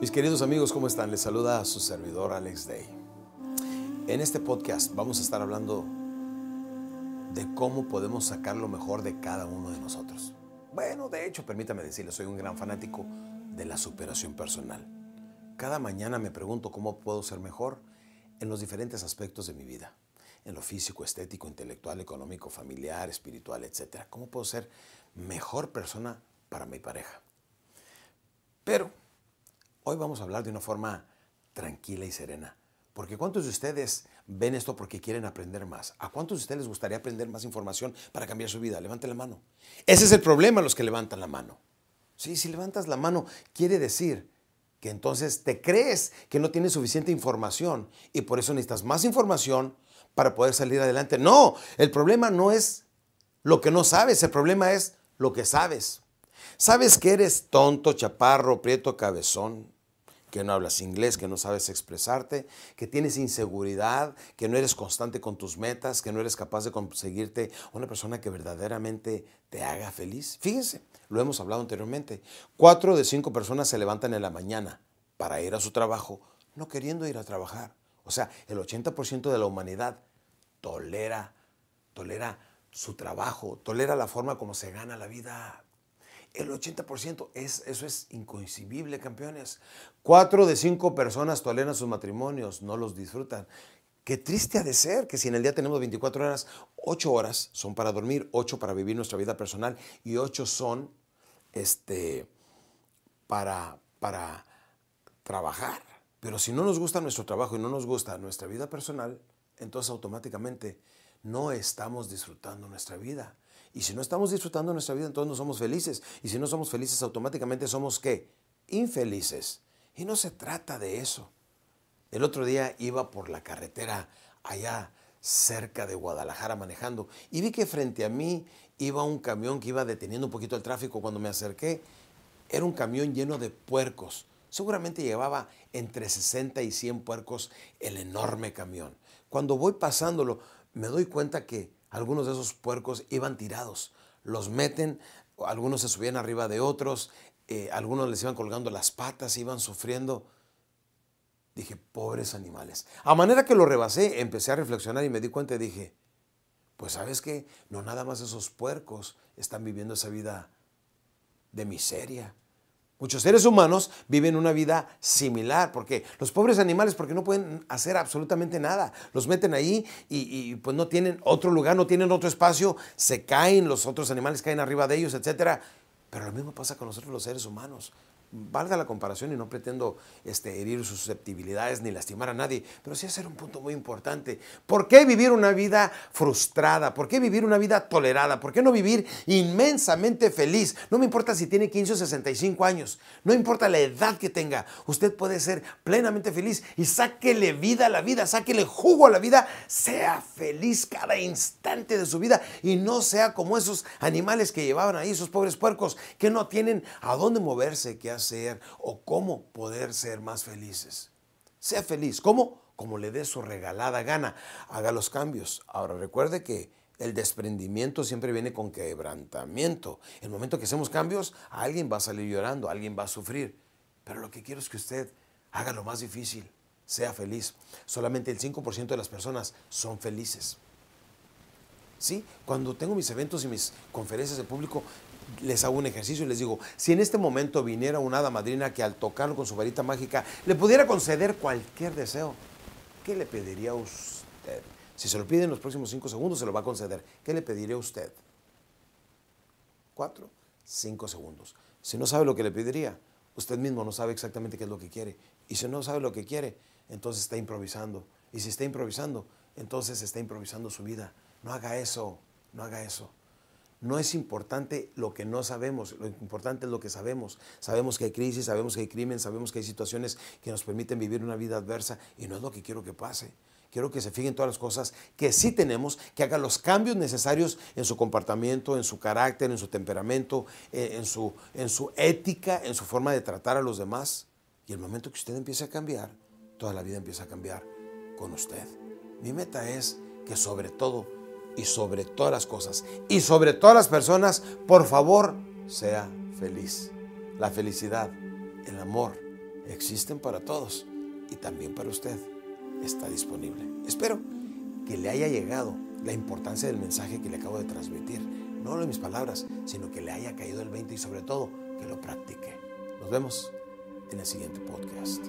Mis queridos amigos, ¿cómo están? Les saluda a su servidor Alex Day. En este podcast vamos a estar hablando de cómo podemos sacar lo mejor de cada uno de nosotros. Bueno, de hecho, permítame decirles, soy un gran fanático de la superación personal. Cada mañana me pregunto cómo puedo ser mejor en los diferentes aspectos de mi vida, en lo físico, estético, intelectual, económico, familiar, espiritual, etc. ¿Cómo puedo ser mejor persona para mi pareja? Pero hoy vamos a hablar de una forma tranquila y serena. Porque ¿cuántos de ustedes ven esto porque quieren aprender más? ¿A cuántos de ustedes les gustaría aprender más información para cambiar su vida? Levanten la mano. Ese es el problema, los que levantan la mano. Sí, si levantas la mano, quiere decir que entonces te crees que no tienes suficiente información y por eso necesitas más información para poder salir adelante. No, el problema no es lo que no sabes, el problema es lo que sabes. Sabes que eres tonto, chaparro, prieto, cabezón, que no hablas inglés, que no sabes expresarte, que tienes inseguridad, que no eres constante con tus metas, que no eres capaz de conseguirte una persona que verdaderamente te haga feliz. Fíjense, lo hemos hablado anteriormente. Cuatro de cinco personas se levantan en la mañana para ir a su trabajo, no queriendo ir a trabajar. O sea, el 80% de la humanidad tolera, tolera su trabajo, tolera la forma como se gana la vida. El 80%, es, eso es incoincidible, campeones. Cuatro de cinco personas toleran sus matrimonios, no los disfrutan. Qué triste ha de ser que si en el día tenemos 24 horas, 8 horas son para dormir, 8 para vivir nuestra vida personal y 8 son este, para, para trabajar. Pero si no nos gusta nuestro trabajo y no nos gusta nuestra vida personal, entonces automáticamente no estamos disfrutando nuestra vida. Y si no estamos disfrutando nuestra vida, entonces no somos felices. Y si no somos felices, automáticamente somos qué? Infelices. Y no se trata de eso. El otro día iba por la carretera allá cerca de Guadalajara manejando y vi que frente a mí iba un camión que iba deteniendo un poquito el tráfico. Cuando me acerqué, era un camión lleno de puercos. Seguramente llevaba entre 60 y 100 puercos el enorme camión. Cuando voy pasándolo, me doy cuenta que algunos de esos puercos iban tirados. Los meten, algunos se subían arriba de otros, eh, algunos les iban colgando las patas, iban sufriendo. Dije, pobres animales. A manera que lo rebasé, empecé a reflexionar y me di cuenta y dije, pues sabes qué, no nada más esos puercos están viviendo esa vida de miseria, Muchos seres humanos viven una vida similar, porque los pobres animales, porque no pueden hacer absolutamente nada, los meten ahí y, pues no tienen otro lugar, no tienen otro espacio, se caen, los otros animales caen arriba de ellos, etc. Pero lo mismo pasa con nosotros los seres humanos valga la comparación y no pretendo este, herir sus susceptibilidades ni lastimar a nadie, pero sí hacer un punto muy importante. ¿Por qué vivir una vida frustrada? ¿Por qué vivir una vida tolerada? ¿Por qué no vivir inmensamente feliz? No me importa si tiene 15 o 65 años, no importa la edad que tenga, usted puede ser plenamente feliz y sáquele vida a la vida, sáquele jugo a la vida, sea feliz cada instante de su vida y no sea como esos animales que llevaban ahí, esos pobres puercos que no tienen a dónde moverse, que hacer o cómo poder ser más felices. Sea feliz. ¿Cómo? Como le dé su regalada gana. Haga los cambios. Ahora recuerde que el desprendimiento siempre viene con quebrantamiento. El momento que hacemos cambios, alguien va a salir llorando, alguien va a sufrir. Pero lo que quiero es que usted haga lo más difícil, sea feliz. Solamente el 5% de las personas son felices. ¿Sí? Cuando tengo mis eventos y mis conferencias de público, les hago un ejercicio y les digo, si en este momento viniera una hada madrina que al tocarlo con su varita mágica le pudiera conceder cualquier deseo, ¿qué le pediría a usted? Si se lo pide en los próximos cinco segundos, se lo va a conceder. ¿Qué le pediría a usted? Cuatro, cinco segundos. Si no sabe lo que le pediría, usted mismo no sabe exactamente qué es lo que quiere. Y si no sabe lo que quiere, entonces está improvisando. Y si está improvisando, entonces está improvisando su vida. No haga eso, no haga eso. No es importante lo que no sabemos, lo importante es lo que sabemos. Sabemos que hay crisis, sabemos que hay crimen, sabemos que hay situaciones que nos permiten vivir una vida adversa y no es lo que quiero que pase. Quiero que se fijen todas las cosas que sí tenemos, que hagan los cambios necesarios en su comportamiento, en su carácter, en su temperamento, eh, en su, en su ética, en su forma de tratar a los demás. Y el momento que usted empiece a cambiar, toda la vida empieza a cambiar con usted. Mi meta es que sobre todo y sobre todas las cosas y sobre todas las personas, por favor, sea feliz. La felicidad, el amor, existen para todos y también para usted. Está disponible. Espero que le haya llegado la importancia del mensaje que le acabo de transmitir. No de mis palabras, sino que le haya caído el 20 y sobre todo que lo practique. Nos vemos en el siguiente podcast.